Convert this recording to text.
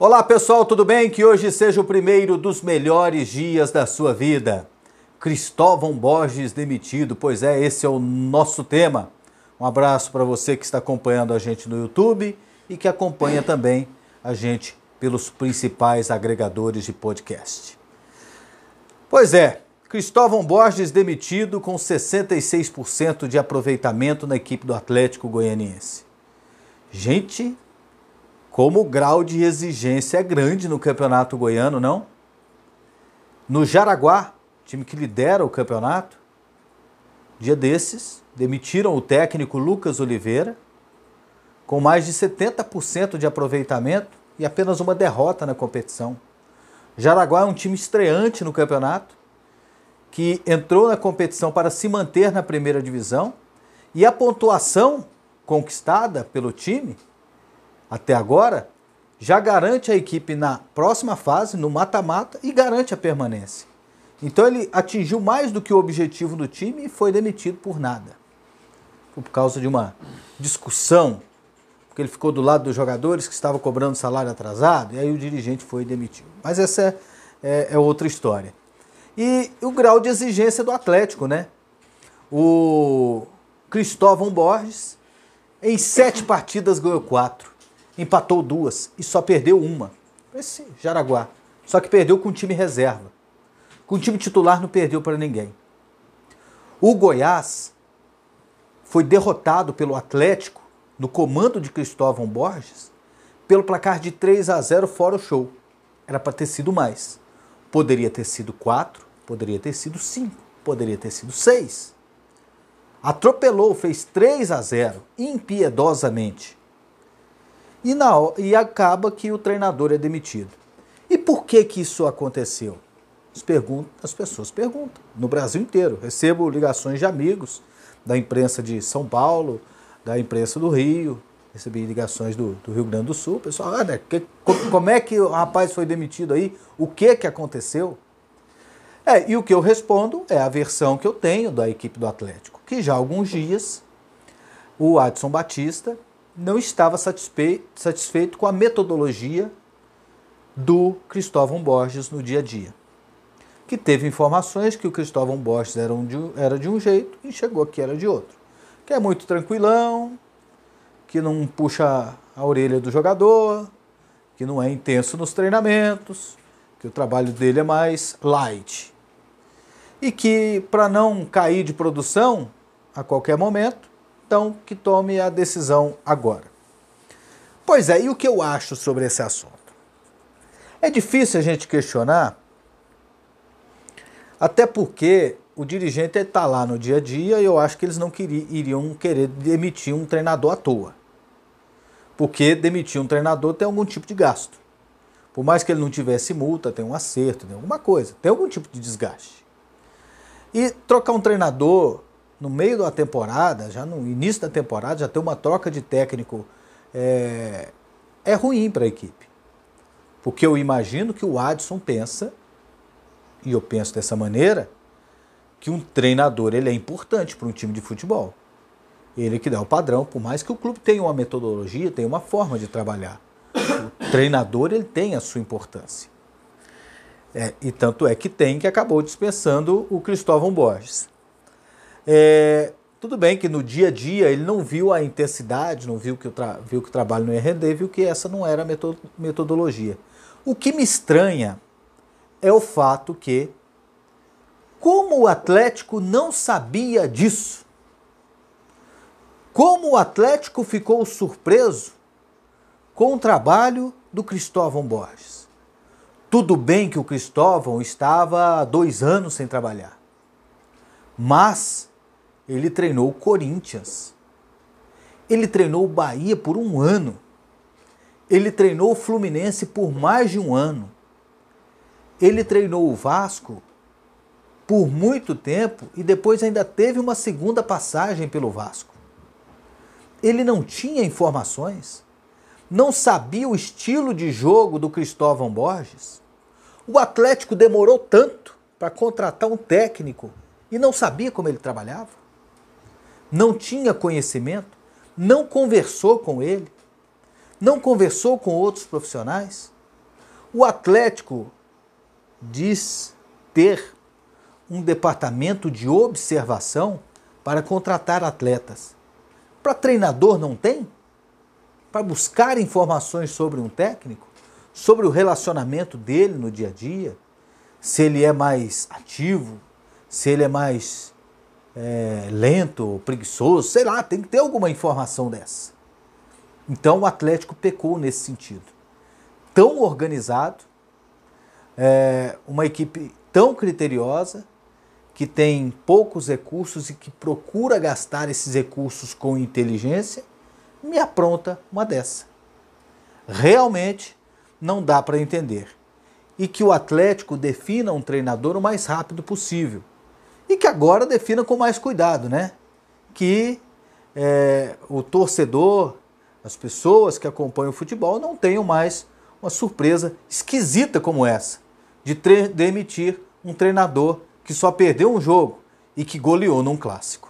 Olá pessoal, tudo bem? Que hoje seja o primeiro dos melhores dias da sua vida. Cristóvão Borges demitido, pois é, esse é o nosso tema. Um abraço para você que está acompanhando a gente no YouTube e que acompanha também a gente pelos principais agregadores de podcast. Pois é, Cristóvão Borges demitido com 66% de aproveitamento na equipe do Atlético Goianiense. Gente, como o grau de exigência é grande no campeonato goiano, não? No Jaraguá, time que lidera o campeonato, dia desses, demitiram o técnico Lucas Oliveira, com mais de 70% de aproveitamento e apenas uma derrota na competição. Jaraguá é um time estreante no campeonato, que entrou na competição para se manter na primeira divisão e a pontuação conquistada pelo time até agora já garante a equipe na próxima fase, no mata-mata, e garante a permanência. Então ele atingiu mais do que o objetivo do time e foi demitido por nada. Por causa de uma discussão, porque ele ficou do lado dos jogadores que estavam cobrando salário atrasado, e aí o dirigente foi demitido. Mas essa é, é, é outra história. E o grau de exigência do Atlético, né? O Cristóvão Borges, em sete partidas, ganhou quatro empatou duas e só perdeu uma. Esse Jaraguá. Só que perdeu com o time reserva. Com o time titular não perdeu para ninguém. O Goiás foi derrotado pelo Atlético no comando de Cristóvão Borges pelo placar de 3 a 0 fora o show. Era para ter sido mais. Poderia ter sido 4, poderia ter sido 5, poderia ter sido 6. Atropelou, fez 3 a 0 impiedosamente e, na, e acaba que o treinador é demitido. E por que, que isso aconteceu? As, pessoas perguntam, no Brasil inteiro. Recebo ligações de amigos da imprensa de São Paulo, da imprensa do Rio, recebi ligações do, do Rio Grande do Sul. Pessoal, ah, né, que, como é que o rapaz foi demitido aí? O que que aconteceu? É, e o que eu respondo é a versão que eu tenho da equipe do Atlético, que já há alguns dias o Adson Batista não estava satisfeito com a metodologia do Cristóvão Borges no dia a dia. Que teve informações que o Cristóvão Borges era, um de, era de um jeito e chegou aqui era de outro. Que é muito tranquilão, que não puxa a orelha do jogador, que não é intenso nos treinamentos, que o trabalho dele é mais light. E que para não cair de produção a qualquer momento, então que tome a decisão agora. Pois é, e o que eu acho sobre esse assunto? É difícil a gente questionar, até porque o dirigente está lá no dia a dia e eu acho que eles não queriam, iriam querer demitir um treinador à toa. Porque demitir um treinador tem algum tipo de gasto. Por mais que ele não tivesse multa, tem um acerto, tem alguma coisa, tem algum tipo de desgaste. E trocar um treinador no meio da temporada, já no início da temporada, já ter uma troca de técnico é, é ruim para a equipe. Porque eu imagino que o Adson pensa, e eu penso dessa maneira, que um treinador ele é importante para um time de futebol. Ele que dá o padrão, por mais que o clube tenha uma metodologia, tenha uma forma de trabalhar. O treinador ele tem a sua importância. É, e tanto é que tem que acabou dispensando o Cristóvão Borges. É, tudo bem que no dia a dia ele não viu a intensidade, não viu que o, viu que o trabalho não ia render, viu que essa não era a metodologia. O que me estranha é o fato que, como o Atlético não sabia disso, como o Atlético ficou surpreso com o trabalho do Cristóvão Borges. Tudo bem que o Cristóvão estava dois anos sem trabalhar, mas ele treinou o Corinthians. Ele treinou o Bahia por um ano. Ele treinou o Fluminense por mais de um ano. Ele treinou o Vasco por muito tempo e depois ainda teve uma segunda passagem pelo Vasco. Ele não tinha informações, não sabia o estilo de jogo do Cristóvão Borges. O Atlético demorou tanto para contratar um técnico e não sabia como ele trabalhava não tinha conhecimento, não conversou com ele, não conversou com outros profissionais. O Atlético diz ter um departamento de observação para contratar atletas. Para treinador não tem? Para buscar informações sobre um técnico? Sobre o relacionamento dele no dia a dia? Se ele é mais ativo? Se ele é mais é, lento, preguiçoso? Sei lá, tem que ter alguma informação dessa. Então o Atlético pecou nesse sentido. Tão organizado, é, uma equipe tão criteriosa que tem poucos recursos e que procura gastar esses recursos com inteligência, me apronta uma dessa. Realmente não dá para entender. E que o Atlético defina um treinador o mais rápido possível. E que agora defina com mais cuidado, né? Que é, o torcedor, as pessoas que acompanham o futebol não tenham mais uma surpresa esquisita como essa de demitir um treinador que só perdeu um jogo e que goleou num clássico.